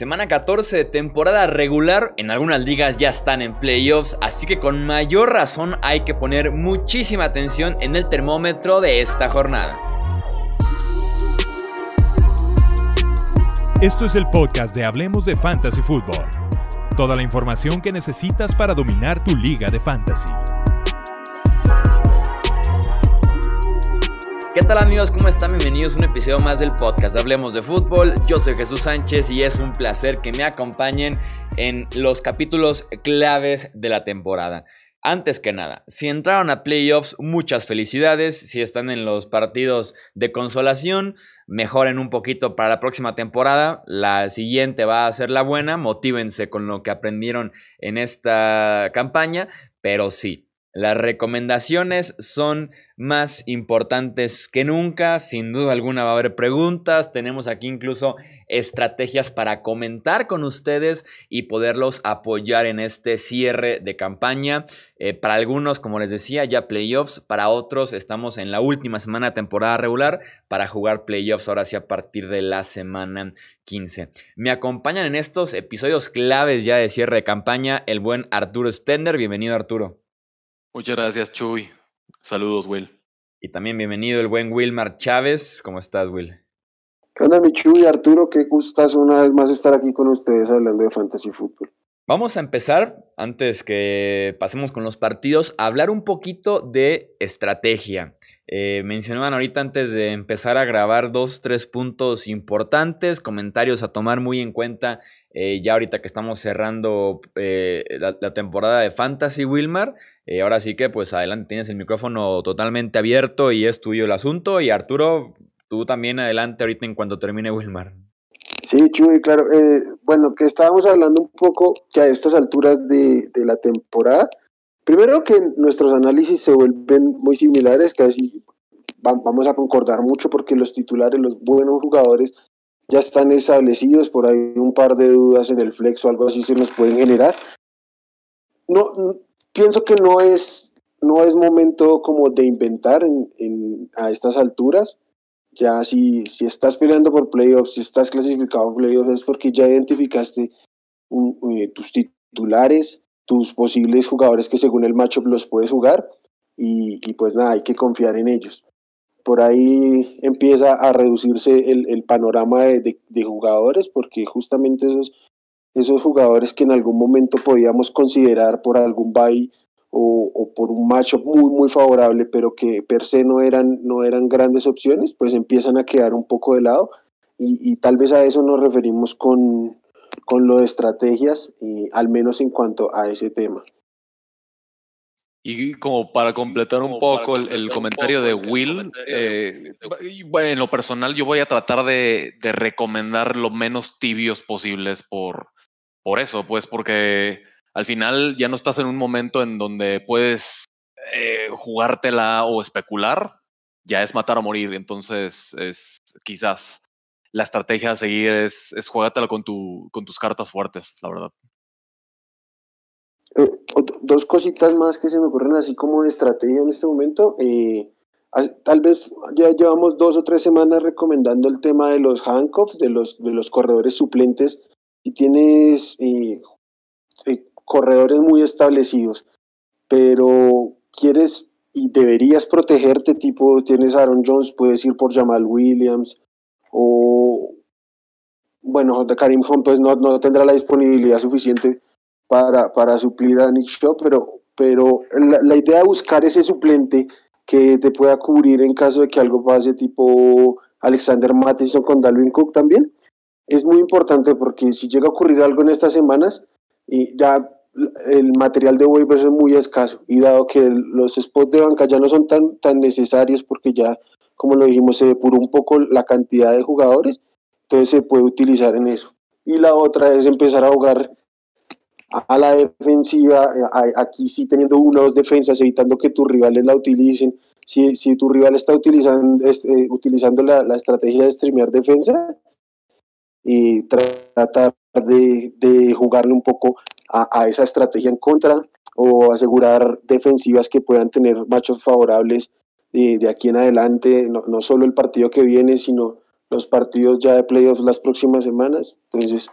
Semana 14 de temporada regular, en algunas ligas ya están en playoffs, así que con mayor razón hay que poner muchísima atención en el termómetro de esta jornada. Esto es el podcast de Hablemos de Fantasy Football. Toda la información que necesitas para dominar tu liga de fantasy. ¿Qué tal amigos? ¿Cómo están? Bienvenidos a un episodio más del podcast Hablemos de Fútbol. Yo soy Jesús Sánchez y es un placer que me acompañen en los capítulos claves de la temporada. Antes que nada, si entraron a playoffs, muchas felicidades. Si están en los partidos de consolación, mejoren un poquito para la próxima temporada. La siguiente va a ser la buena. Motívense con lo que aprendieron en esta campaña. Pero sí, las recomendaciones son más importantes que nunca. Sin duda alguna va a haber preguntas. Tenemos aquí incluso estrategias para comentar con ustedes y poderlos apoyar en este cierre de campaña. Eh, para algunos, como les decía, ya playoffs. Para otros, estamos en la última semana de temporada regular para jugar playoffs ahora sí a partir de la semana 15. Me acompañan en estos episodios claves ya de cierre de campaña el buen Arturo Stender. Bienvenido, Arturo. Muchas gracias, Chuy. Saludos, Will. Y también bienvenido el buen Wilmar Chávez. ¿Cómo estás, Will? ¿Qué onda, mi Chuy? Arturo, qué gustas una vez más estar aquí con ustedes hablando de Fantasy Football. Vamos a empezar, antes que pasemos con los partidos, a hablar un poquito de estrategia. Eh, mencionaban ahorita antes de empezar a grabar dos, tres puntos importantes, comentarios a tomar muy en cuenta eh, ya ahorita que estamos cerrando eh, la, temporada de Fantasy Wilmar. Eh, ahora sí que pues adelante tienes el micrófono totalmente abierto y es tuyo el asunto. Y Arturo, tú también adelante ahorita en cuanto termine Wilmar. Sí, Chuy, claro. bueno, que estábamos hablando un poco que a estas alturas de la temporada, primero que nuestros análisis se vuelven muy similares, casi vamos a concordar mucho porque los titulares, los buenos jugadores, ya están establecidos, por ahí un par de dudas en el flex o algo así se nos pueden generar. No, pienso que no es, no es momento como de inventar en, a estas alturas. Ya si, si estás peleando por playoffs, si estás clasificado en playoffs, es porque ya identificaste eh, tus titulares, tus posibles jugadores que según el matchup los puedes jugar y, pues nada, hay que confiar en ellos por ahí empieza a reducirse el, panorama de, jugadores, porque justamente esos, esos jugadores que en algún momento podíamos considerar por algún bye o, por un macho muy, muy favorable, pero que per se no eran, no eran grandes opciones, pues empiezan a quedar un poco de lado. Y, tal vez a eso nos referimos con, con lo de estrategias, y al menos en cuanto a ese tema. Y como para completar un poco el, comentario de Will, eh, bueno, en lo personal yo voy a tratar de, recomendar lo menos tibios posibles por, por eso, pues porque al final ya no estás en un momento en donde puedes eh, jugártela o especular, ya es matar o morir, entonces es quizás la estrategia a seguir es, es jugártela con, tu, con tus cartas fuertes, la verdad. Eh, dos cositas más que se me ocurren así como de estrategia en este momento. Eh, tal vez ya llevamos dos o tres semanas recomendando el tema de los handcuffs, de los, de los corredores suplentes. Y tienes eh, corredores muy establecidos, pero quieres y deberías protegerte, tipo tienes Aaron Jones, puedes ir por Jamal Williams, o bueno, Karim Hunt pues no, no tendrá la disponibilidad suficiente para, para suplir a Nick Shaw, pero, pero la, idea de buscar ese suplente que te pueda cubrir en caso de que algo pase, tipo Alexander Mattison con Dalvin Cook también, es muy importante porque si llega a ocurrir algo en estas semanas, y ya el material de waivers es muy escaso y dado que los spots de banca ya no son tan, tan necesarios porque ya, como lo dijimos, se depuró un poco la cantidad de jugadores, entonces se puede utilizar en eso. Y la otra es empezar a jugar a la defensiva, eh, aquí sí teniendo una o dos defensas, evitando que tus rivales la utilicen. Si, si tu rival está utilizando, eh, utilizando la, la, estrategia de streamear defensa, y tratar de, de jugarle un poco a, a, esa estrategia en contra o asegurar defensivas que puedan tener machos favorables de, de aquí en adelante, no, no, solo el partido que viene, sino los partidos ya de playoffs las próximas semanas. Entonces,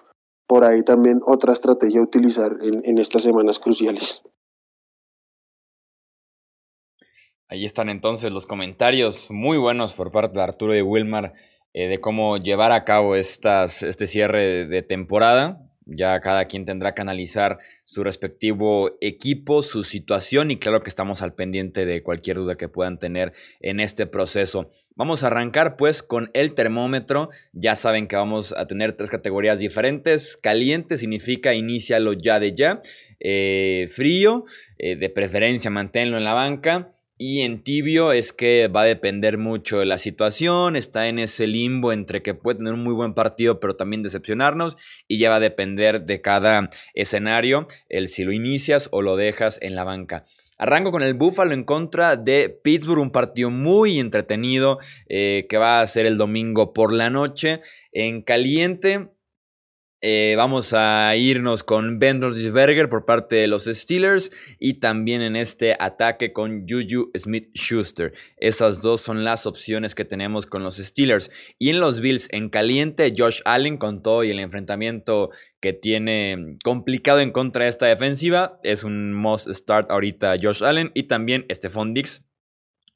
por ahí también otra estrategia a utilizar en, estas semanas cruciales. Ahí están entonces los comentarios muy buenos por parte de Arturo y Wilmar eh, de cómo llevar a cabo estas, este cierre de temporada. Ya cada quien tendrá que analizar su respectivo equipo, su situación y claro que estamos al pendiente de cualquier duda que puedan tener en este proceso. Vamos a arrancar pues con el termómetro. Ya saben que vamos a tener tres categorías diferentes. Caliente significa inícialo ya de ya. Eh, frío, eh, de preferencia manténlo en la banca. Y en tibio es que va a depender mucho de la situación, está en ese limbo entre que puede tener un muy buen partido pero también decepcionarnos y ya va a depender de cada escenario el si lo inicias o lo dejas en la banca. Arranco con el Buffalo en contra de Pittsburgh, un partido muy entretenido eh, que va a ser el domingo por la noche en caliente. Eh, vamos a irnos con Ben Roethlisberger por parte de los Steelers y también en este ataque con Juju Smith-Schuster. Esas dos son las opciones que tenemos con los Steelers. Y en los Bills en caliente, Josh Allen con todo y el enfrentamiento que tiene complicado en contra de esta defensiva. Es un must start ahorita Josh Allen y también Stephon Dix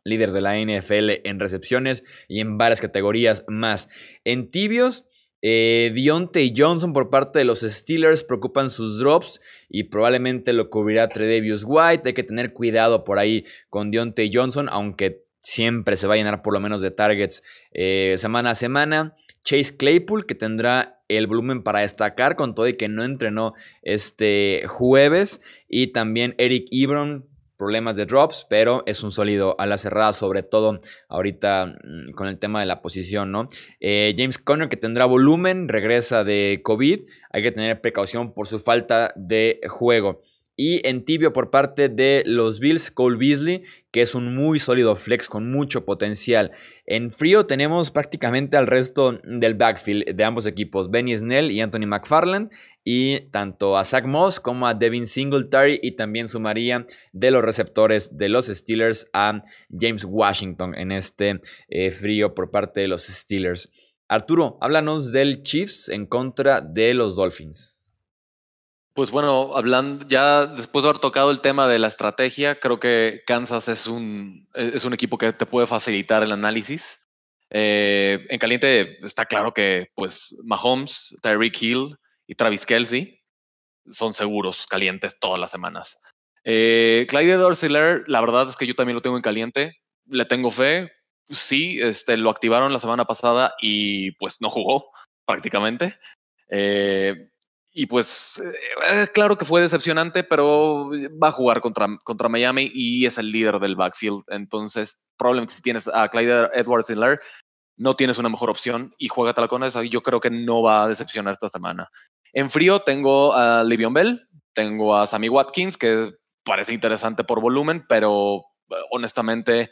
líder de la NFL en recepciones y en varias categorías más. En tibios, eh, Deontay Johnson por parte de los Steelers preocupan sus drops y probablemente lo cubrirá Tredevius White. Hay que tener cuidado por ahí con Deontay Johnson, aunque siempre se va a llenar por lo menos de targets eh, semana a semana. Chase Claypool, que tendrá el volumen para destacar con todo y que no entrenó este jueves. Y también Eric Ebron, problemas de drops, pero es un sólido a la cerrada, sobre todo ahorita mm, con el tema de la posición, ¿no? Eh, James Conner, que tendrá volumen, regresa de COVID, hay que tener precaución por su falta de juego. Y en tibio por parte de los Bills, Cole Beasley, que es un muy sólido flex con mucho potencial. En frío tenemos prácticamente al resto del backfield de ambos equipos, Benny Snell y Anthony McFarland y tanto a Zach Moss como a Devin Singletary y también sumaría de los receptores de los Steelers a James Washington en este eh, frío por parte de los Steelers. Arturo, háblanos del Chiefs en contra de los Dolphins. Pues bueno, hablando ya después de haber tocado el tema de la estrategia, creo que Kansas es un, es un equipo que te puede facilitar el análisis. Eh, en caliente está claro que pues Mahomes, Tyreek Hill, y Travis Kelsey son seguros, calientes todas las semanas. Eh, Clyde Dorseyler, la verdad es que yo también lo tengo en caliente, le tengo fe. Sí, este, lo activaron la semana pasada y pues no jugó prácticamente. Eh, y pues eh, claro que fue decepcionante, pero va a jugar contra, contra Miami y es el líder del backfield. Entonces, probablemente si tienes a Clyde Edwards Hiller, no tienes una mejor opción y juega tal con esa. Yo creo que no va a decepcionar esta semana. En frío tengo a Livion Bell, tengo a Sammy Watkins, que parece interesante por volumen, pero honestamente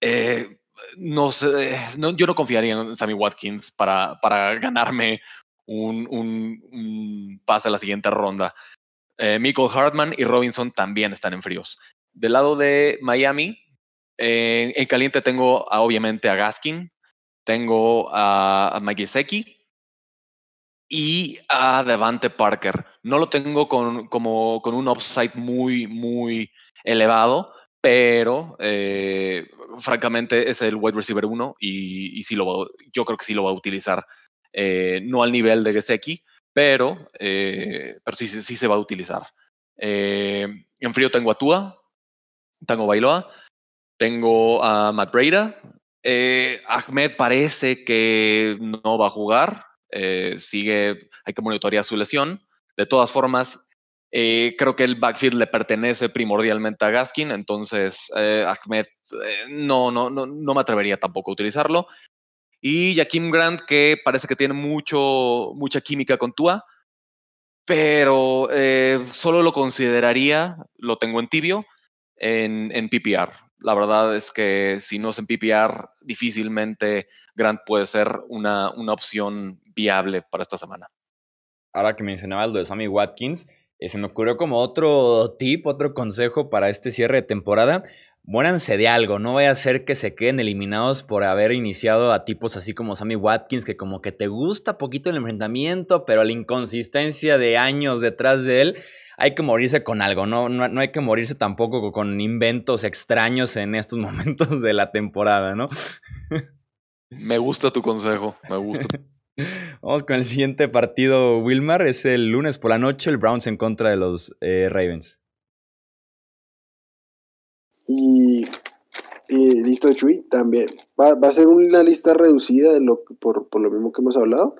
eh, no sé, yo no confiaría en Sammy Watkins para, para ganarme un, un, pase a la siguiente ronda. Eh, Michael Hartman y Robinson también están en fríos. Del lado de Miami, eh, en caliente tengo obviamente a Gaskin, tengo a, a y a Devante Parker. No lo tengo con, como, con un upside muy, muy elevado, pero eh, francamente es el wide receiver 1 y, y lo yo creo que sí lo va a utilizar. Eh, no al nivel de Gesecki, pero, eh, pero sí, sí, se va a utilizar. en frío tengo a Tua, tengo a Bailoa, tengo a Matt Breda. Ahmed parece que no va a jugar, eh, sigue, hay que monitorear su lesión. De todas formas, eh, creo que el backfield le pertenece primordialmente a Gaskin, entonces eh, Ahmed no, no, no, no me atrevería tampoco a utilizarlo. Y Jaquim Grant, que parece que tiene mucho, mucha química con Tua, pero solo lo consideraría, lo tengo en tibio, en, en PPR. La verdad es que si no es en PPR, difícilmente Grant puede ser una, una opción viable para esta semana. Ahora que mencionaba lo de Sammy Watkins, eh, se me ocurrió como otro tip, otro consejo para este cierre de temporada. Muéranse de algo, no vaya a ser que se queden eliminados por haber iniciado a tipos así como Sammy Watkins, que como que te gusta poquito el enfrentamiento, pero la inconsistencia de años detrás de él, hay que morirse con algo, no, no, no hay que morirse tampoco con inventos extraños en estos momentos de la temporada, ¿no? Me gusta tu consejo, me gusta. Vamos con el siguiente partido, Wilmar. Es el lunes por la noche, el Browns en contra de los eh, Ravens. Y, listo, Chuy, también. Va, a ser una lista reducida de lo, por, por lo mismo que hemos hablado.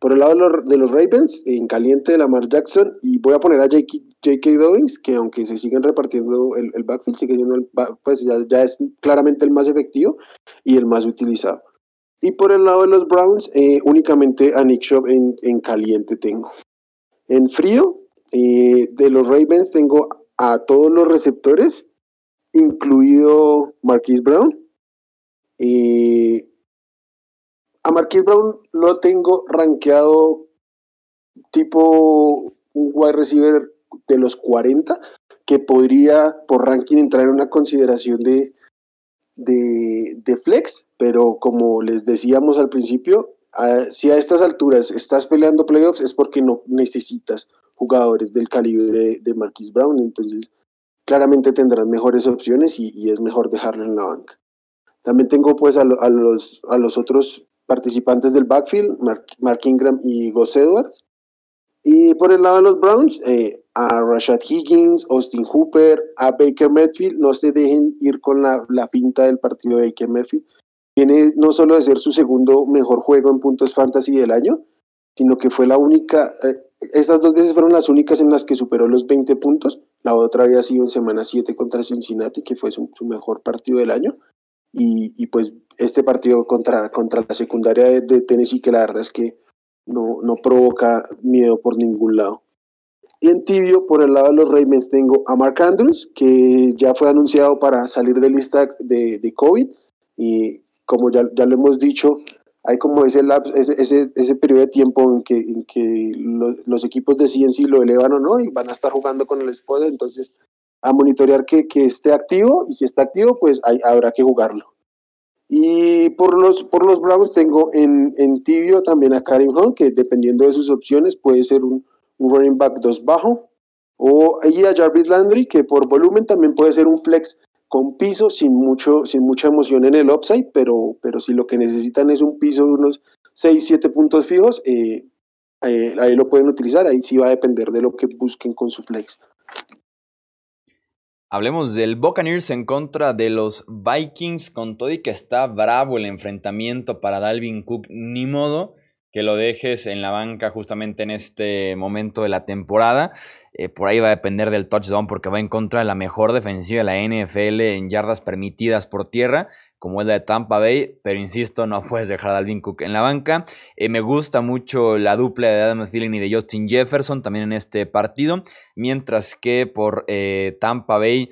Por el lado de los, Ravens, en caliente de Lamar Jackson, y voy a poner a J.K. Dobbins, que aunque se siguen repartiendo el, backfield, sigue siendo el, pues ya, ya es claramente el más efectivo y el más utilizado. Y por el lado de los Browns, eh, únicamente a Nick Shop en, caliente tengo. En frío, eh, de los Ravens tengo a todos los receptores, incluido Marquise Brown. Eh, a Marquise Brown lo tengo rankeado tipo un wide receiver de los 40, que podría por ranking entrar en una consideración de, de flex, pero como les decíamos al principio, si a estas alturas estás peleando playoffs es porque no necesitas jugadores del calibre de Marquis Brown, entonces claramente tendrás mejores opciones y, es mejor dejarlo en la banca. También tengo pues a, los, a los otros participantes del backfield, Mark, Ingram y Gus Edwards. Y por el lado de los Browns, eh, a Rashad Higgins, Austin Hooper, a Baker Mayfield, no se dejen ir con la, la pinta del partido de Baker Mayfield viene no solo de ser su segundo mejor juego en puntos fantasy del año, sino que fue la única, eh, estas dos veces fueron las únicas en las que superó los 20 puntos, la otra había sido en semana 7 contra Cincinnati, que fue su, mejor partido del año, y, pues este partido contra, contra la secundaria de, Tennessee, que la verdad es que no, no provoca miedo por ningún lado. Y en tibio, por el lado de los Ravens, tengo a Mark Andrews, que ya fue anunciado para salir de lista de, de COVID, y como ya, ya lo hemos dicho, hay como ese, ese, ese, periodo de tiempo en que, en que los, equipos deciden si lo elevan o no y van a estar jugando con el esposo, entonces a monitorear que, que, esté activo y si está activo, pues hay, habrá que jugarlo. Y por los, por los Bravos tengo en, en tibio también a Karen Hunt, que dependiendo de sus opciones puede ser un, un running back 2 bajo, o ahí a Jarvis Landry, que por volumen también puede ser un flex con piso, sin, mucho, sin mucha emoción en el upside, pero, pero si lo que necesitan es un piso de unos 6, 7 puntos fijos, eh, eh, ahí lo pueden utilizar, ahí sí va a depender de lo que busquen con su flex. Hablemos del Buccaneers en contra de los Vikings, con todo y que está bravo el enfrentamiento para Dalvin Cook, ni modo que lo dejes en la banca justamente en este momento de la temporada. Eh, por ahí va a depender del touchdown porque va en contra de la mejor defensiva de la NFL en yardas permitidas por tierra, como es la de Tampa Bay, pero insisto, no puedes dejar a Dalvin Cook en la banca. Eh, me gusta mucho la dupla de Adam Thielen y de Justin Jefferson también en este partido, mientras que por eh, Tampa Bay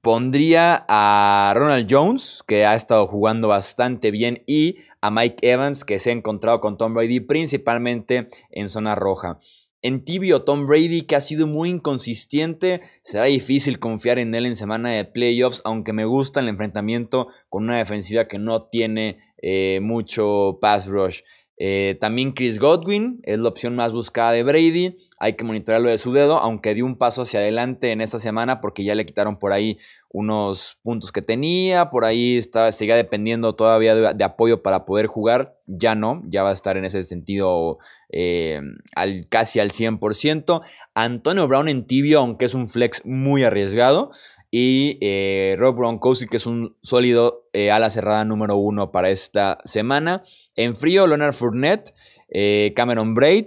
pondría a Ronald Jones, que ha estado jugando bastante bien, y a Mike Evans, que se ha encontrado con Tom Brady principalmente en zona roja. En tibio, Tom Brady, que ha sido muy inconsistente, será difícil confiar en él en semana de playoffs, aunque me gusta el enfrentamiento con una defensiva que no tiene eh, mucho pass rush. Eh, también Chris Godwin es la opción más buscada de Brady. Hay que monitorearlo de su dedo, aunque dio un paso hacia adelante en esta semana porque ya le quitaron por ahí unos puntos que tenía. Por ahí está, seguía dependiendo todavía de, apoyo para poder jugar. Ya no, ya va a estar en ese sentido eh, al, casi al 100%. Antonio Brown en tibio, aunque es un flex muy arriesgado. Y eh, Rob Gronkowski, que es un sólido ala cerrada número uno para esta semana. En frío, Leonard Fournette, eh, Cameron Braid.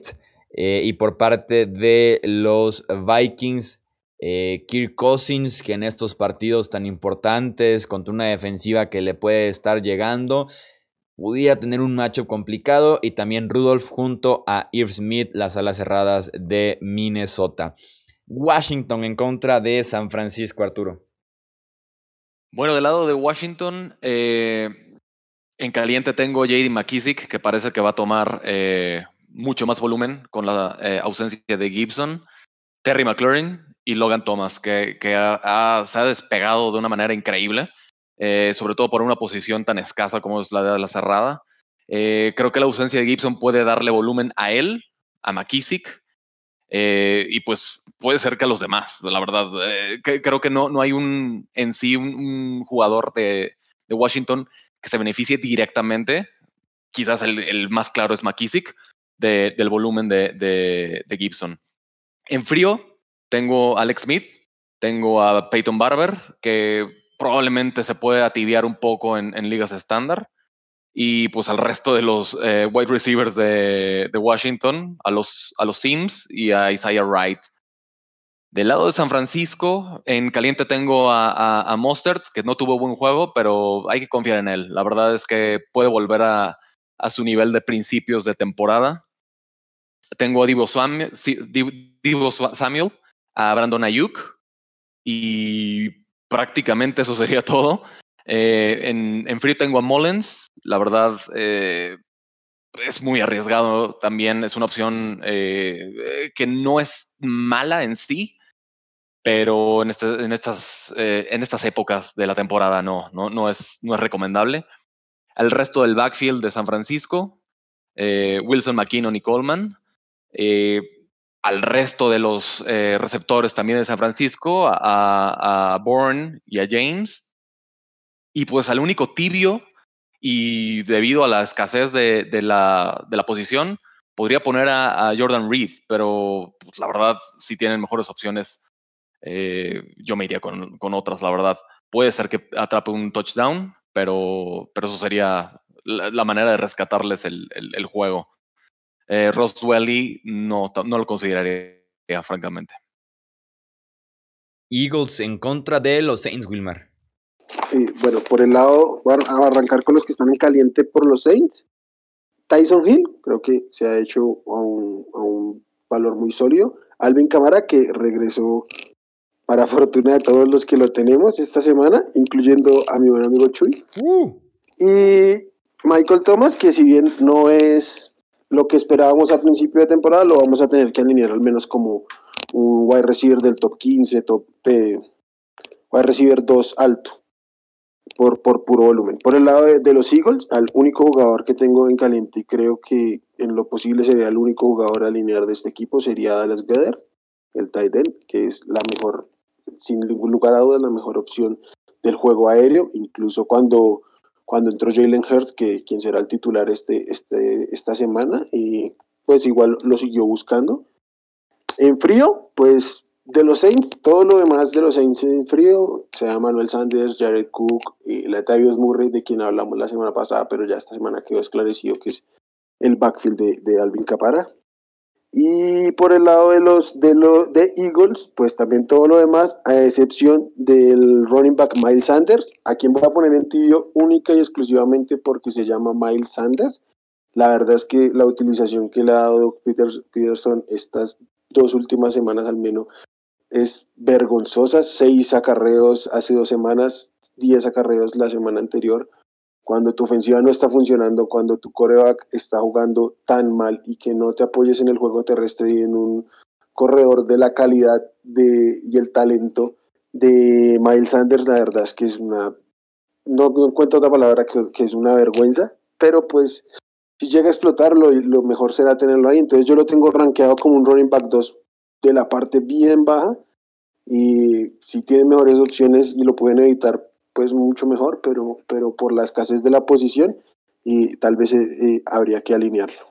Eh, y por parte de los Vikings, eh, Kirk Cousins, que en estos partidos tan importantes, contra una defensiva que le puede estar llegando, pudiera tener un macho complicado. Y también Rudolph junto a Irv Smith, las alas cerradas de Minnesota. Washington en contra de San Francisco, Arturo. Bueno, del lado de Washington, en caliente tengo JD McKissick, que parece que va a tomar eh, mucho más volumen con la eh, ausencia de Gibson. Terry McLaurin y Logan Thomas, que, se ha despegado de una manera increíble, eh, sobre todo por una posición tan escasa como es la de la cerrada. Eh, creo que la ausencia de Gibson puede darle volumen a él, a McKissick, y pues puede ser que a los demás, la verdad. creo que no, no hay un en sí un, jugador de, Washington que se beneficie directamente. Quizás el, más claro es McKissick, del volumen de, de Gibson. En frío, tengo a Alex Smith, tengo a Peyton Barber, que probablemente se puede ativiar un poco en, ligas estándar. Y pues al resto de los eh, wide receivers de, Washington, a los, a los Sims y a Isaiah Wright. Del lado de San Francisco, en caliente tengo a, a, Mostert, que no tuvo buen juego, pero hay que confiar en él. La verdad es que puede volver a, a su nivel de principios de temporada. Tengo a Divo Samuel, a Brandon Ayuk y prácticamente eso sería todo. Eh, en, en, frío tengo a Mullens, la verdad eh, es muy arriesgado también, es una opción eh, que no es mala en sí, pero en, este, en, estas, en estas épocas de la temporada no, no, no, es, no es recomendable. El resto del backfield de San Francisco, Wilson, McKinnon y Coleman al resto de los eh, receptores también de San Francisco, a, a Bourne y a James. Y pues al único tibio, y debido a la escasez de, de, la, de la, posición, podría poner a, Jordan Reed, pero pues, la verdad, si tienen mejores opciones, eh, yo me iría con, con, otras, la verdad. Puede ser que atrape un touchdown, pero, pero eso sería la, manera de rescatarles el, el juego eh, Ross no, no lo consideraría, francamente. Eagles en contra de los Saints, Wilmar. bueno, por el lado, voy a arrancar con los que están en caliente por los Saints. Tyson Hill, creo que se ha hecho a un, valor muy sólido. Alvin Camara, que regresó para fortuna de todos los que lo tenemos esta semana, incluyendo a mi buen amigo Chuy. Uh. Y Michael Thomas, que si bien no es lo que esperábamos a principio de temporada lo vamos a tener que alinear al menos como un wide receiver del top 15, top de wide receiver 2 alto, por, por puro volumen. Por el lado de, los Eagles, al único jugador que tengo en caliente y creo que en lo posible sería el único jugador alinear de este equipo sería Dallas Geder, el tight end, que es la mejor, sin ningún lugar a dudas, la mejor opción del juego aéreo, incluso cuando cuando entró Jalen Hurts, que quien será el titular este, este, esta semana, y pues igual lo siguió buscando. En frío, pues de los Saints, todo lo demás de los Saints en frío, sea Manuel Sanders, Jared Cook y Latavius Murray, de quien hablamos la semana pasada, pero ya esta semana quedó esclarecido que es el backfield de, de Alvin Capara. Y por el lado de los de, los de Eagles, pues también todo lo demás, a excepción del running back Miles Sanders, a quien voy a poner en tibio única y exclusivamente porque se llama Miles Sanders. La verdad es que la utilización que le ha dado Peterson estas dos últimas semanas al menos es vergonzosa. Seis acarreos hace dos semanas, diez acarreos la semana anterior cuando tu ofensiva no está funcionando, cuando tu coreback está jugando tan mal y que no te apoyes en el juego terrestre y en un corredor de la calidad de, y el talento de Miles Sanders, la verdad es que es una, no, encuentro otra palabra que, es una vergüenza, pero pues si llega a explotarlo, lo mejor será tenerlo ahí. Entonces yo lo tengo rankeado como un running back 2 de la parte bien baja y si tienen mejores opciones y lo pueden evitar, pues mucho mejor, pero, pero por la escasez de la posición y tal vez eh, eh, habría que alinearlo.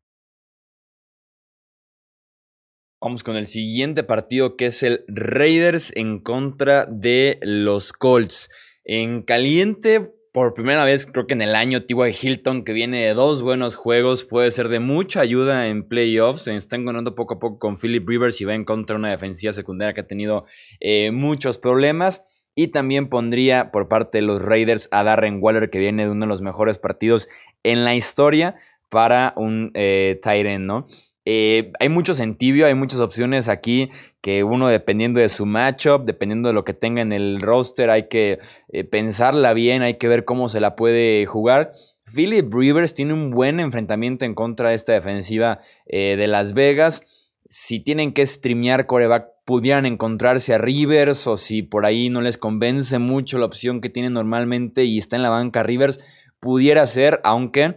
Vamos con el siguiente partido que es el Raiders en contra de los Colts. En caliente, por primera vez creo que en el año, T.Y. Hilton, que viene de dos buenos juegos, puede ser de mucha ayuda en playoffs. Se está encontrando poco a poco con Philip Rivers y va en contra de una defensiva secundaria que ha tenido eh, muchos problemas. Y también pondría por parte de los Raiders a Darren Waller, que viene de uno de los mejores partidos en la historia para un eh, ¿no? Eh, hay muchos en tibio, hay muchas opciones aquí que uno dependiendo de su matchup, dependiendo de lo que tenga en el roster, hay que eh, pensarla bien, hay que ver cómo se la puede jugar. Philip Rivers tiene un buen enfrentamiento en contra de esta defensiva de Las Vegas. Si tienen que streamear coreback pudieran encontrarse a Rivers o si por ahí no les convence mucho la opción que tienen normalmente y está en la banca Rivers, pudiera ser, aunque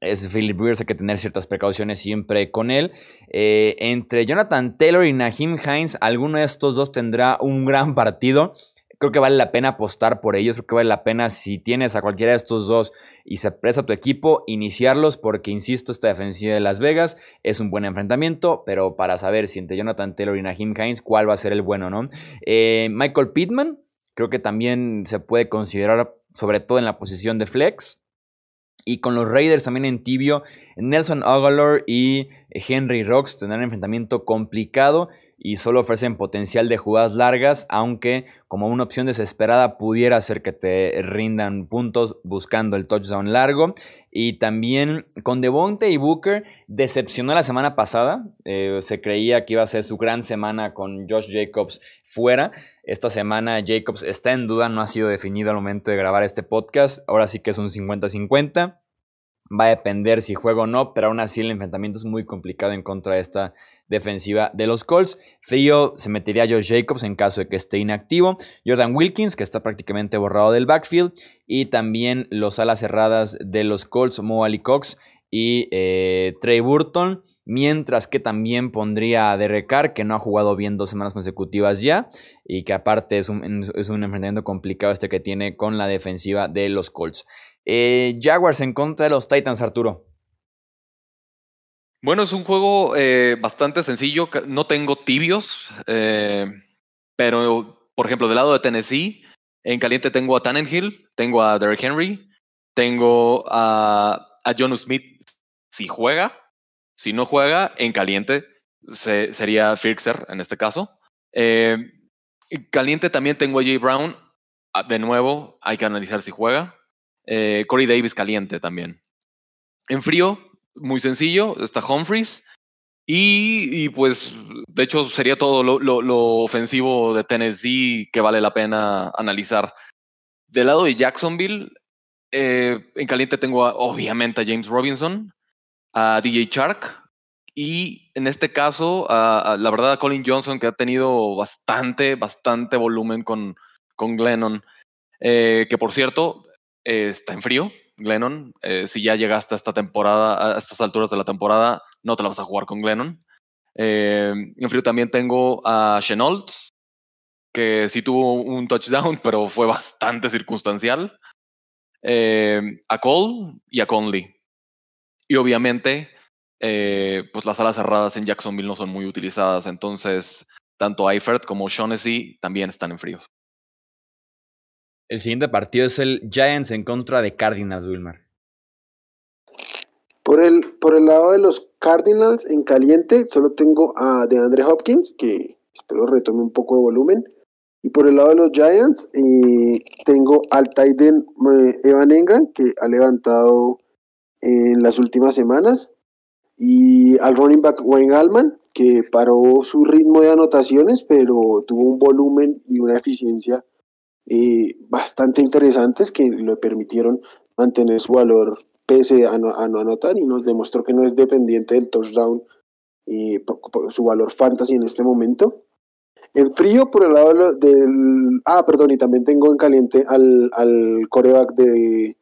es Philip Rivers, hay que tener ciertas precauciones siempre con él. Eh, entre Jonathan Taylor y Naheem Hines, alguno de estos dos tendrá un gran partido. Creo que vale la pena apostar por ellos. Creo que vale la pena si tienes a cualquiera de estos dos y se presta tu equipo, iniciarlos porque, insisto, esta defensiva de Las Vegas es un buen enfrentamiento, pero para saber si entre Jonathan Taylor y Naheem Hines, cuál va a ser el bueno, ¿no? Eh, Michael Pittman, creo que también se puede considerar, sobre todo en la posición de flex. Y con los Raiders también en tibio, Nelson Aguilar y Henry Rocks tendrán un enfrentamiento complicado y solo ofrecen potencial de jugadas largas, aunque como una opción desesperada pudiera ser que te rindan puntos buscando el touchdown largo. Y también con Devonte y Booker decepcionó la semana pasada. Eh, se creía que iba a ser su gran semana con Josh Jacobs fuera. Esta semana Jacobs está en duda, no ha sido definido al momento de grabar este podcast. Ahora sí que es un 50-50. Va a depender si juega o no, pero aún así el enfrentamiento es muy complicado en contra de esta defensiva de los Colts. Frío se metería a Josh Jacobs en caso de que esté inactivo. Jordan Wilkins, que está prácticamente borrado del backfield. Y también los alas cerradas de los Colts, Mo Ali Cox y eh, Trey Burton. Mientras que también pondría a Derek Carr, que no ha jugado bien dos semanas consecutivas ya. Y que aparte es un, es un enfrentamiento complicado este que tiene con la defensiva de los Colts. Eh, Jaguars en contra de los Titans, Arturo. Bueno, es un juego eh, bastante sencillo. No tengo tibios, eh, pero por ejemplo, del lado de Tennessee, en caliente tengo a Tannenhill, tengo a Derrick Henry, tengo a, a John Smith si juega. Si no juega, en caliente sería Fixer en este caso. en caliente también tengo a Jay Brown. De nuevo, hay que analizar si juega. Eh, Corey Davis caliente también. En frío, muy sencillo, está Humphries. Y, pues, de hecho, sería todo lo, ofensivo de Tennessee que vale la pena analizar. Del lado de Jacksonville, eh, en caliente tengo obviamente a James Robinson, a DJ Shark y en este caso, la verdad, a Colin Johnson, que ha tenido bastante, bastante volumen con, con Glennon. Eh, que por cierto, está en frío, Glennon. Eh, si ya llegaste a esta temporada, a estas alturas de la temporada, no te la vas a jugar con Glennon. Eh, en frío también tengo a Chenault, que sí tuvo un touchdown, pero fue bastante circunstancial. Eh, a Cole y a Conley. Y obviamente, pues las alas cerradas en Jacksonville no son muy utilizadas, entonces tanto Eifert como Shaughnessy también están en frío. El siguiente partido es el Giants en contra de Cardinals, Wilmar. Por el, por el lado de los Cardinals en caliente, solo tengo a DeAndre Hopkins, que espero retome un poco de volumen. Y por el lado de los Giants, eh, tengo al Titan eh, Evan Engram, que ha levantado en las últimas semanas. Y al running back Wayne Allman, que paró su ritmo de anotaciones, pero tuvo un volumen y una eficiencia eh, bastante interesantes que le permitieron mantener su valor pese a no, anotar y nos demostró que no es dependiente del touchdown y por, su valor fantasy en este momento. En frío, por el lado del... Ah, perdón, y también tengo en caliente al, al coreback de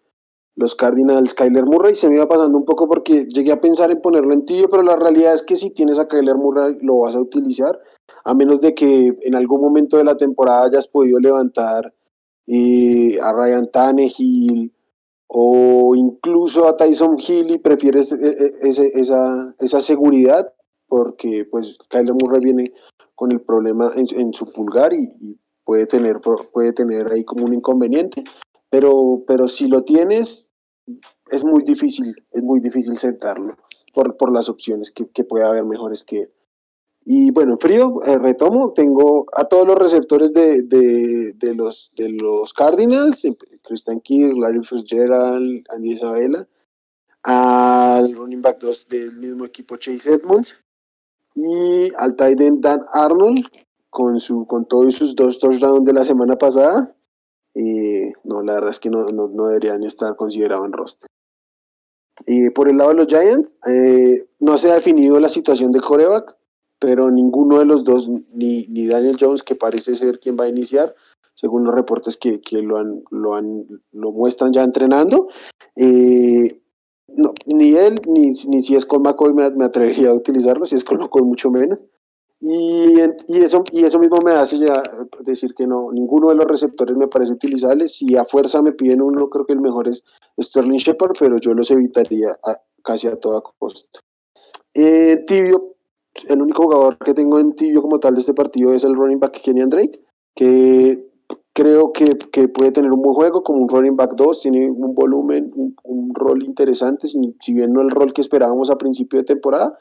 los Cardinals, Kyler Murray. Se me iba pasando un poco porque llegué a pensar en ponerlo en tibio, pero la realidad es que si tienes a Kyler Murray lo vas a utilizar a menos de que en algún momento de la temporada hayas podido levantar eh, a Ryan Tannehill o incluso a Tyson Hill y prefieres eh, eh, esa, esa seguridad porque pues Kyler Murray viene con el problema en, su pulgar y, puede, tener, puede tener ahí como un inconveniente. Pero, pero si lo tienes, es muy difícil, es muy difícil sentarlo por, por las opciones que, que puede haber mejores que. Y bueno, en frío, eh, retomo, tengo a todos los receptores de, de, los, de los Cardinals, Christian Kirk, Larry Fitzgerald, Andy Isabella, al running back 2 del mismo equipo Chase Edmonds y al tight end Dan Arnold con, su, con todos sus dos touchdowns de la semana pasada. y no, la verdad es que no, no, no deberían estar considerados en roster. Y por el lado de los Giants, eh, no se ha definido la situación del coreback pero ninguno de los dos, ni, ni Daniel Jones, que parece ser quien va a iniciar, según los reportes que, lo, han, lo, han, lo muestran ya entrenando. Eh, no, ni él, ni, ni si es con McCoy me, me, atrevería a utilizarlo, si es con McCoy mucho menos. Y, y, eso, y eso mismo me hace ya decir que no, ninguno de los receptores me parece utilizable. Si a fuerza me piden uno, creo que el mejor es Sterling Shepard, pero yo los evitaría casi a toda costa. Eh, tibio, el único jugador que tengo en tibio como tal de este partido es el running back Kenny Drake, que creo que, que, puede tener un buen juego como un running back 2, tiene un volumen, un, rol interesante, si, si, bien no el rol que esperábamos a principio de temporada,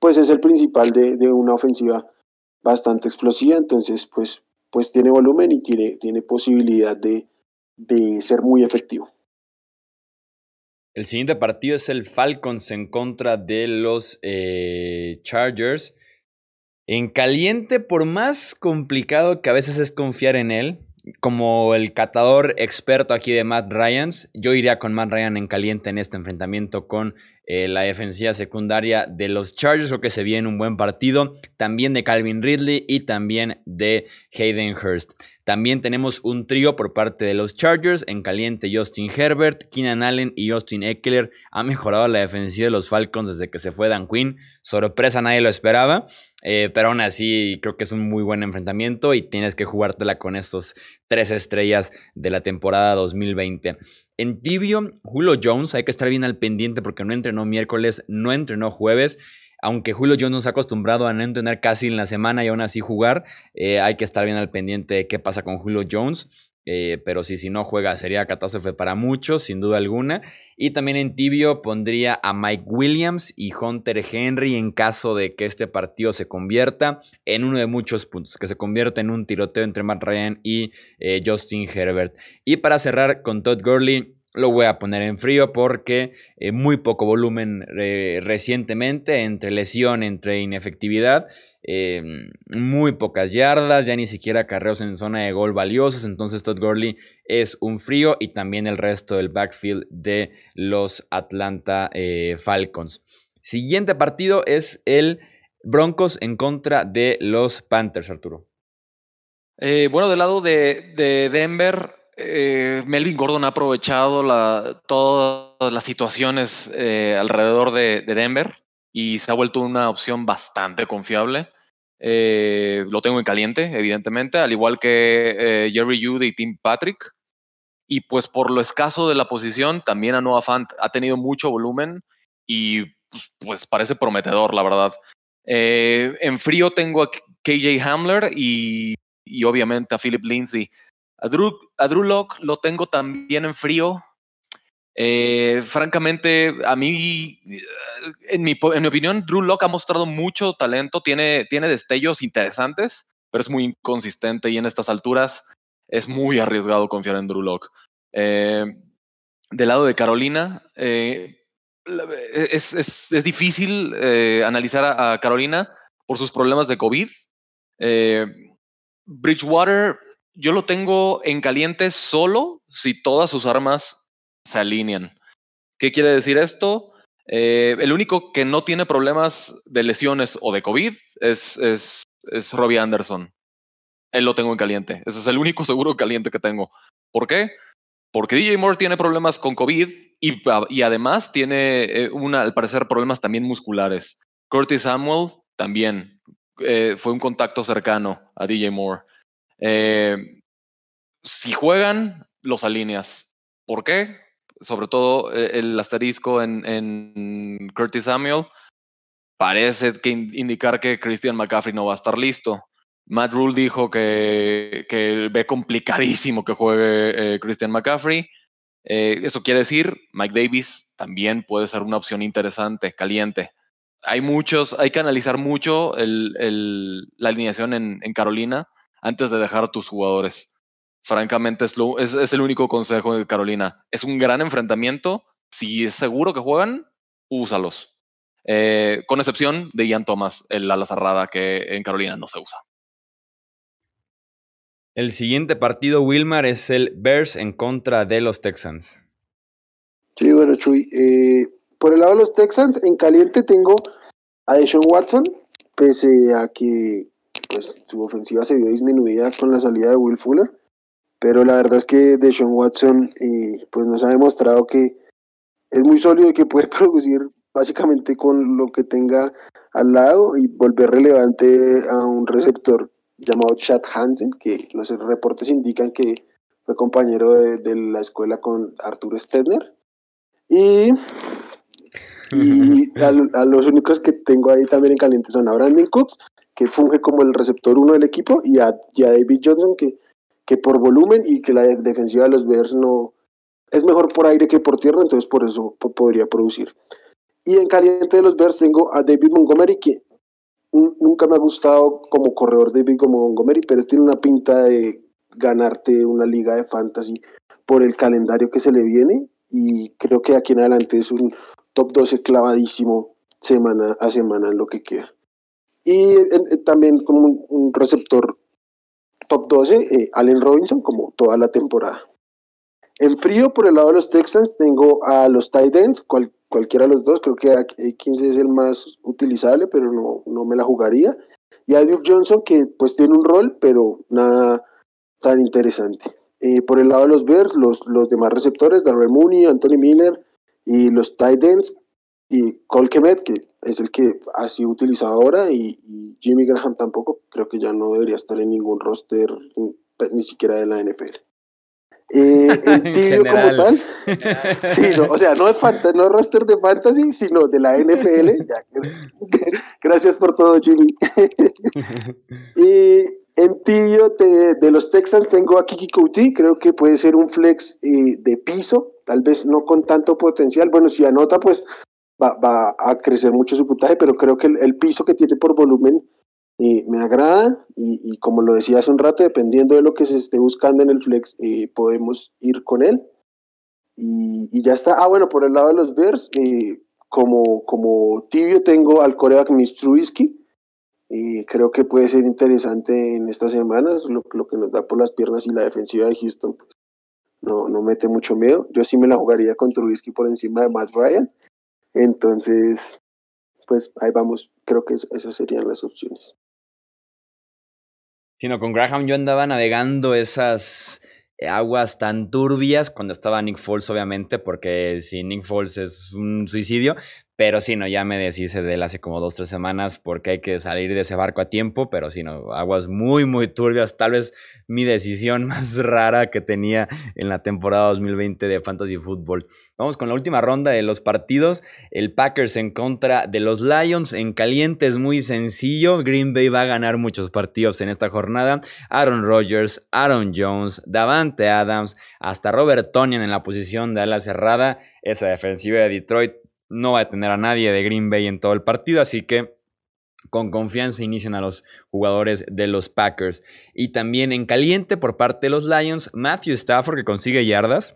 pues es el principal de, de una ofensiva bastante explosiva, entonces pues, pues tiene volumen y tiene, tiene posibilidad de, de ser muy efectivo. El siguiente partido es el Falcons en contra de los eh, Chargers. En caliente, por más complicado que a veces es confiar en él, como el catador experto aquí de Matt Ryans, yo iría con Matt Ryan en caliente en este enfrentamiento con eh, la defensiva secundaria de los Chargers. Creo que se viene un buen partido. También de Calvin Ridley y también de Hayden Hurst. También tenemos un trío por parte de los Chargers. En caliente Justin Herbert, Keenan Allen y Justin Eckler. Ha mejorado la defensiva de los Falcons desde que se fue Dan Quinn. Sorpresa, nadie lo esperaba. Eh, pero aún así creo que es un muy buen enfrentamiento y tienes que jugártela con estos tres estrellas de la temporada 2020. En tibio, Julio Jones, hay que estar bien al pendiente porque no entrenó miércoles, no entrenó jueves. Aunque Julio Jones nos ha acostumbrado a no entrenar casi en la semana y aún así jugar, eh, hay que estar bien al pendiente de qué pasa con Julio Jones. Eh, pero si, si no juega sería catástrofe para muchos, sin duda alguna. Y también en tibio pondría a Mike Williams y Hunter Henry en caso de que este partido se convierta en uno de muchos puntos, que se convierta en un tiroteo entre Matt Ryan y eh, Justin Herbert. Y para cerrar con Todd Gurley, lo voy a poner en frío porque eh, muy poco volumen recientemente, entre lesión, entre inefectividad. Em, muy pocas yardas, ya ni siquiera carreos en zona de gol valiosos. Entonces, Todd Gurley es un frío y también el resto del backfield de los Atlanta eh, Falcons. Siguiente partido es el Broncos en contra de los Panthers, Arturo. Eh, bueno, del lado de, Denver, eh, Melvin Gordon ha aprovechado todas las situaciones alrededor de Denver y se ha vuelto una opción bastante confiable. Eh, lo tengo en caliente, evidentemente, al igual que eh, Jerry Judy y Tim Patrick. Y pues por lo escaso de la posición, también a Noah Fant ha tenido mucho volumen y pues, pues parece prometedor, la verdad. Eh, en frío tengo a KJ Hamler y, obviamente a Philip Lindsay. A Drew, a Drew Locke lo tengo también en frío, eh, francamente, a mí, en mi, opinión, Drew Locke ha mostrado mucho talento, tiene, destellos interesantes, pero es muy inconsistente y en estas alturas es muy arriesgado confiar en Drew Locke. Eh, del lado de Carolina, eh, es, difícil analizar a, Carolina por sus problemas de COVID. Bridgewater, yo lo tengo en caliente solo si todas sus armas se alinean. ¿Qué quiere decir esto? Eh, el único que no tiene problemas de lesiones o de COVID es, es, Robbie Anderson. Él lo tengo en caliente. Ese es el único seguro caliente que tengo. ¿Por qué? Porque DJ Moore tiene problemas con COVID y, y además tiene, eh, una, al parecer, problemas también musculares. Curtis Samuel también eh, fue un contacto cercano a DJ Moore. si juegan, los alineas. ¿Por qué? Sobre todo eh, el asterisco en, Curtis Samuel, parece que indicar que Christian McCaffrey no va a estar listo. Matt Rule dijo que, ve complicadísimo que juegue eh, Christian McCaffrey. Eh, eso quiere decir, Mike Davis también puede ser una opción interesante, caliente. Hay muchos, hay que analizar mucho la alineación en, en Carolina antes de dejar a tus jugadores francamente es, es, el único consejo de Carolina. Es un gran enfrentamiento. Si es seguro que juegan, úsalos. Eh, con excepción de Ian Thomas, el ala cerrada que en Carolina no se usa. El siguiente partido, Wilmar, es el Bears en contra de los Texans. Sí, bueno, Chuy. Eh, por el lado de los Texans, en caliente tengo a Deshaun Watson, pese a que pues, su ofensiva se vio disminuida con la salida de Will Fuller. Pero la verdad es que Deshaun Watson eh, pues nos ha demostrado que es muy sólido y que puede producir básicamente con lo que tenga al lado y volver relevante a un receptor llamado Chad Hansen, que los reportes indican que fue compañero de, la escuela con Arthur Stedner. Y, y a, los únicos que tengo ahí también en caliente son a Brandon Cooks, que funge como el receptor uno del equipo, y a, David Johnson, que, que por volumen y que la defensiva de los Bears no es mejor por aire que por tierra, entonces por eso podría producir. Y en caliente de los Bears tengo a David Montgomery, que nunca me ha gustado como corredor David Montgomery, pero tiene una pinta de ganarte una liga de fantasy por el calendario que se le viene y creo que aquí en adelante es un top 12 clavadísimo semana a semana en lo que queda. Y también como un, receptor top 12, eh, Allen Robinson, como toda la temporada. En frío, por el lado de los Texans, tengo a los tight ends, cualquiera de los dos, creo que 15 es el más utilizable, pero no, no me la jugaría. Y a Duke Johnson, que pues tiene un rol, pero nada tan interesante. Eh, por el lado de los Bears, los, los demás receptores, Darrell Mooney, Anthony Miller y los tight ends, y Cole Kemet, que es el que ha sido utilizado ahora, y, Jimmy Graham tampoco, creo que ya no debería estar en ningún roster, ni siquiera de la NFL. Eh, en tibio como tal, sí, o sea, no es, no roster de fantasy, sino de la NFL. gracias por todo, Jimmy. y en tibio de, los Texans tengo a Kiki Couty, creo que puede ser un flex eh, de piso, tal vez no con tanto potencial. Bueno, si anota, pues va, a crecer mucho su puntaje, pero creo que el, piso que tiene por volumen eh, me agrada y, como lo decía hace un rato, dependiendo de lo que se esté buscando en el flex, eh, podemos ir con él. Y, ya está. Ah, bueno, por el lado de los Bears, como, como tibio tengo al coreback Mistruisky y creo que puede ser interesante en estas semanas, lo, que nos da por las piernas y la defensiva de Houston pues, no, no mete mucho miedo. Yo sí me la jugaría con Trubisky por encima de Matt Ryan. Entonces, pues ahí vamos. Creo que esas serían las opciones. Sino con Graham yo andaba navegando esas aguas tan turbias cuando estaba Nick Foles, obviamente, porque si Nick Foles es un suicidio, pero sí, no, ya me deshice de él hace como dos, tres semanas porque hay que salir de ese barco a tiempo, pero sí, no, aguas muy, muy turbias. Tal vez mi decisión más rara que tenía en la temporada 2020 de Fantasy Football. Vamos con la última ronda de los partidos. El Packers en contra de los Lions. En caliente es muy sencillo. Green Bay va a ganar muchos partidos en esta jornada. Aaron Rodgers, Aaron Jones, Davante Adams, hasta Robert Tonian en la posición de ala cerrada. Esa defensiva de Detroit no va a tener a nadie de Green Bay en todo el partido, así que con confianza inician a los jugadores de los Packers. Y también en caliente por parte de los Lions, Matthew Stafford que consigue yardas.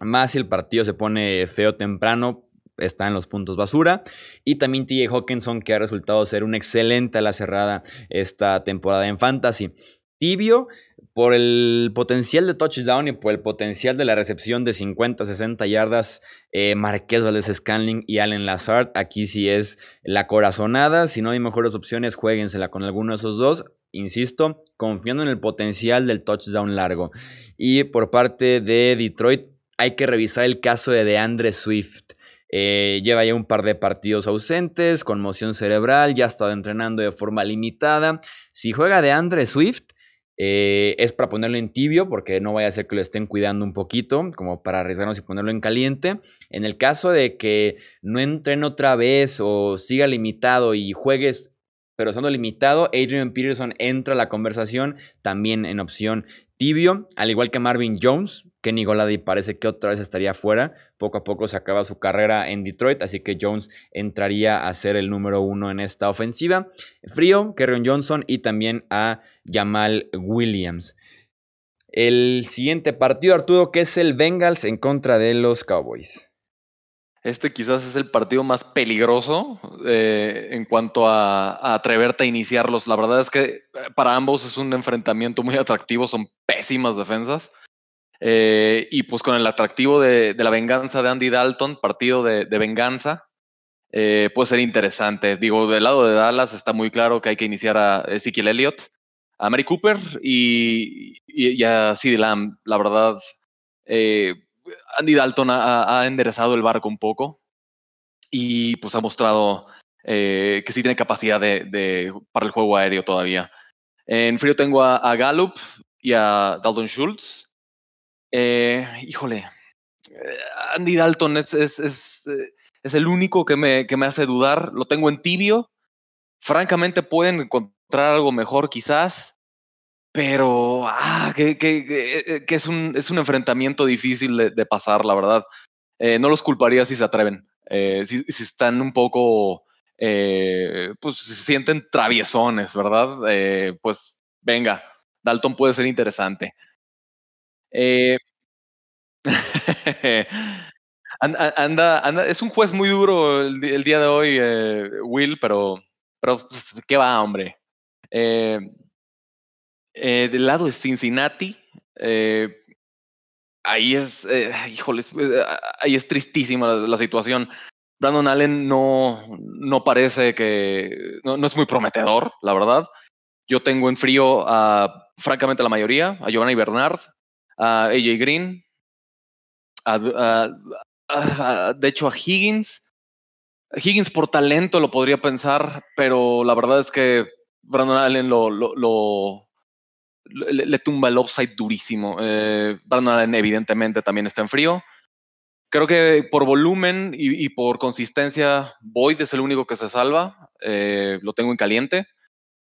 Más si el partido se pone feo temprano, está en los puntos basura. Y también TJ Hawkinson que ha resultado ser un excelente a la cerrada esta temporada en Fantasy. Tibio, por el potencial de touchdown y por el potencial de la recepción de 50, 60 yardas, eh, Marqués Valdez Scanling y Allen Lazard, aquí sí es la corazonada. Si no hay mejores opciones, jueguensela con alguno de esos dos. Insisto, confiando en el potencial del touchdown largo. Y por parte de Detroit, hay que revisar el caso de DeAndre Swift. Eh, lleva ya un par de partidos ausentes, conmoción cerebral, ya ha estado entrenando de forma limitada. Si juega DeAndre Swift, eh, es para ponerlo en tibio porque no vaya a ser que lo estén cuidando un poquito, como para arriesgarnos y ponerlo en caliente. En el caso de que no entren otra vez o siga limitado y juegues, pero estando limitado, Adrian Peterson entra a la conversación también en opción tibio, al igual que Marvin Jones. Kenny Golady parece que otra vez estaría fuera. Poco a poco se acaba su carrera en Detroit, así que Jones entraría a ser el número uno en esta ofensiva. Frío, Kerrion Johnson y también a Jamal Williams. El siguiente partido, Arturo, que es el Bengals en contra de los Cowboys. Este quizás es el partido más peligroso eh, en cuanto a, atreverte a iniciarlos. La verdad es que eh, para ambos es un enfrentamiento muy atractivo, son pésimas defensas. Eh, y pues con el atractivo de, la venganza de Andy Dalton, partido de, venganza, eh, puede ser interesante. Digo, del lado de Dallas está muy claro que hay que iniciar a Ezekiel Elliott, a Mary Cooper y, y, a CeeDee Lamb. La verdad, eh, Andy Dalton ha, enderezado el barco un poco y pues ha mostrado eh, que sí tiene capacidad de, para el juego aéreo todavía. En frío tengo a, Gallup y a Dalton Schultz. Híjole, Andy Dalton es, es es el único que me, que me hace dudar. Lo tengo en tibio. Francamente pueden encontrar algo mejor quizás, pero ah, que, que, que, es, un, es un enfrentamiento difícil de, pasar, la verdad. Eh, no los culparía si se atreven, eh, si, si, están un poco, eh, pues se sienten traviesones, ¿verdad? pues venga, Dalton puede ser interesante. Anda, anda, es un juez muy duro el, día de hoy, eh, Will, pero, pero pues, ¿qué va, hombre? Eh, eh, del lado de Cincinnati, ahí es, híjoles, ahí es tristísima la, situación. Brandon Allen no, no parece que, no, no, es muy prometedor, la verdad. Yo tengo en frío a, francamente, la mayoría, a Giovanni Bernard, a AJ Green, a, de hecho, a Higgins. Higgins por talento lo podría pensar, pero la verdad es que Brandon Allen lo, lo, le, tumba el upside durísimo. Eh, Brandon Allen evidentemente también está en frío. Creo que por volumen y, por consistencia, Boyd es el único que se salva. Eh, lo tengo en caliente.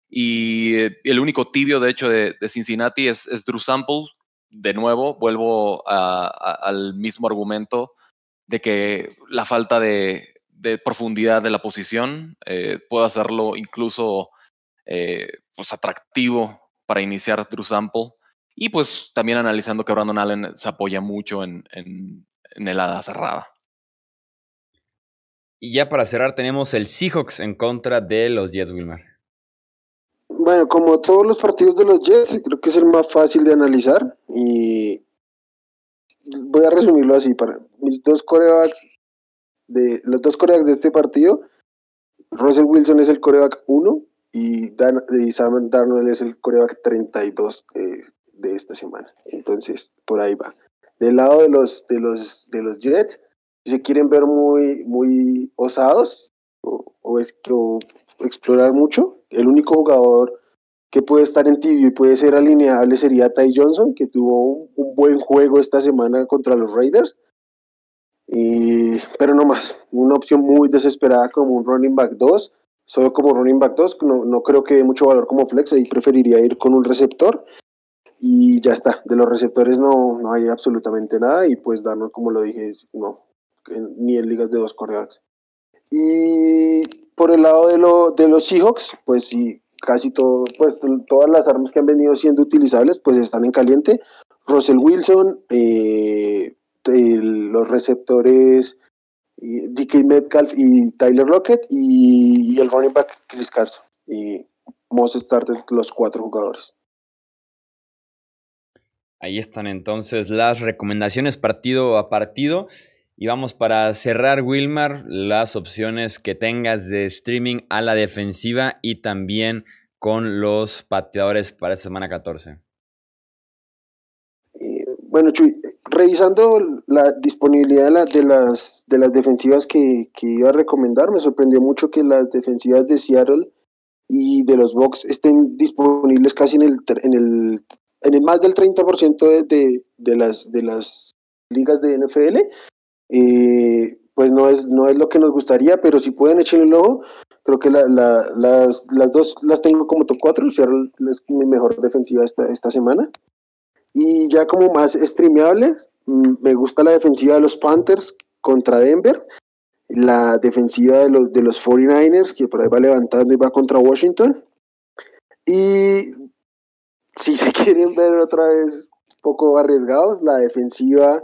Y el único tibio, de hecho, de, Cincinnati es, Drew Sample. De nuevo, vuelvo al mismo argumento de que la falta de, profundidad de la posición eh, puede hacerlo incluso eh, pues atractivo para iniciar True Sample. Y pues también analizando que Brandon Allen se apoya mucho en, en, el ala cerrada. Y ya para cerrar tenemos el Seahawks en contra de los Jets, Wilmar. Bueno, como todos los partidos de los Jets, creo que es el más fácil de analizar y voy a resumirlo así, para mis dos corebacks, de, los dos corebacks de este partido, Russell Wilson es el coreback 1 y, Dan, y Sam Darnold es el coreback 32 de, de esta semana. Entonces, por ahí va. Del lado de los, de los, de los Jets, si se quieren ver muy, muy osados o, o, es, o explorar mucho, el único jugador que puede estar en tibio y puede ser alineable sería Ty Johnson, que tuvo un, buen juego esta semana contra los Raiders. Y, pero no más, una opción muy desesperada como un running back 2, solo como running back 2, no, no creo que dé mucho valor como flex, ahí preferiría ir con un receptor y ya está, de los receptores no, no hay absolutamente nada y pues darnos, como lo dije, no, ni en ligas de dos corebacks. Y por el lado de, lo, de los Seahawks, pues sí, casi todo, pues todas las armas que han venido siendo utilizables, pues están en caliente. Russell Wilson, eh, los receptores DK Metcalf y Tyler Lockett y, el running back Chris Carson. Y most started los cuatro jugadores. Ahí están entonces las recomendaciones partido a partido. Y vamos para cerrar, Wilmar, las opciones que tengas de streaming a la defensiva y también con los pateadores para esta semana 14. Eh, bueno, Chuy, revisando la disponibilidad de, las, de las defensivas que, iba a recomendar, me sorprendió mucho que las defensivas de Seattle y de los Bucks estén disponibles casi en el, en el, en el más del 30% de, de, las, de las ligas de NFL. Eh, pues no es, no es lo que nos gustaría, pero si pueden echarle el ojo, creo que la, las, las, dos las tengo como top 4, Seattle es mi mejor defensiva esta, esta semana. Y ya como más streameable, mm, me gusta la defensiva de los Panthers contra Denver, la defensiva de los, de los 49ers, que por ahí va levantando y va contra Washington. Y si se quieren ver otra vez un poco arriesgados, la defensiva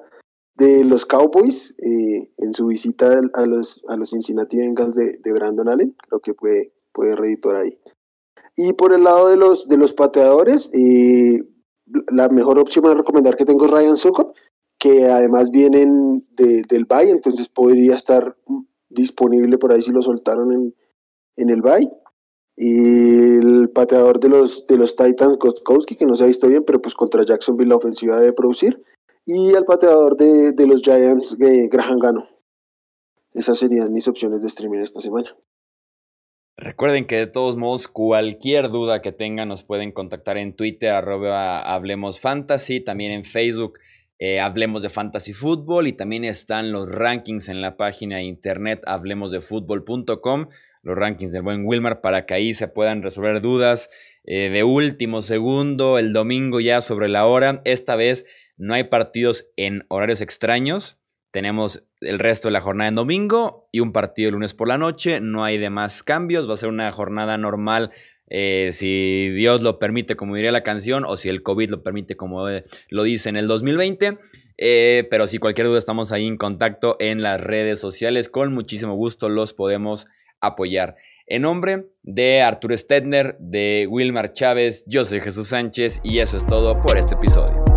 de los Cowboys eh, en su visita a los, a los Cincinnati Bengals de, de Brandon Allen. Creo que puede, puede reeditar ahí. Y por el lado de los, de los pateadores, eh, la mejor opción para recomendar que tengo es Ryan Sukop, que además vienen de, del Bay, entonces podría estar disponible por ahí si lo soltaron en, en el bye. Y el pateador de los, de los Titans, Gostkowski, que no se ha visto bien, pero pues contra Jacksonville la ofensiva debe producir. Y el pateador de, de los Giants, eh, Graham Gano. Esas serían mis opciones de streaming esta semana. Recuerden que de todos modos, cualquier duda que tengan nos pueden contactar en Twitter, arroba Hablemos Fantasy, también en Facebook, eh, Hablemos de Fantasy Fútbol y también están los rankings en la página internet hablemosdefutbol.com, los rankings del buen Wilmar para que ahí se puedan resolver dudas eh, de último segundo, el domingo ya sobre la hora. Esta vez no hay partidos en horarios extraños. Tenemos el resto de la jornada en domingo y un partido el lunes por la noche. No hay demás cambios. Va a ser una jornada normal eh, si Dios lo permite, como diría la canción, o si el COVID lo permite, como eh, lo dice en el 2020. Eh, pero si cualquier duda, estamos ahí en contacto en las redes sociales. Con muchísimo gusto los podemos apoyar. En nombre de Arturo Stedner, de Wilmar Chávez, yo soy Jesús Sánchez y eso es todo por este episodio.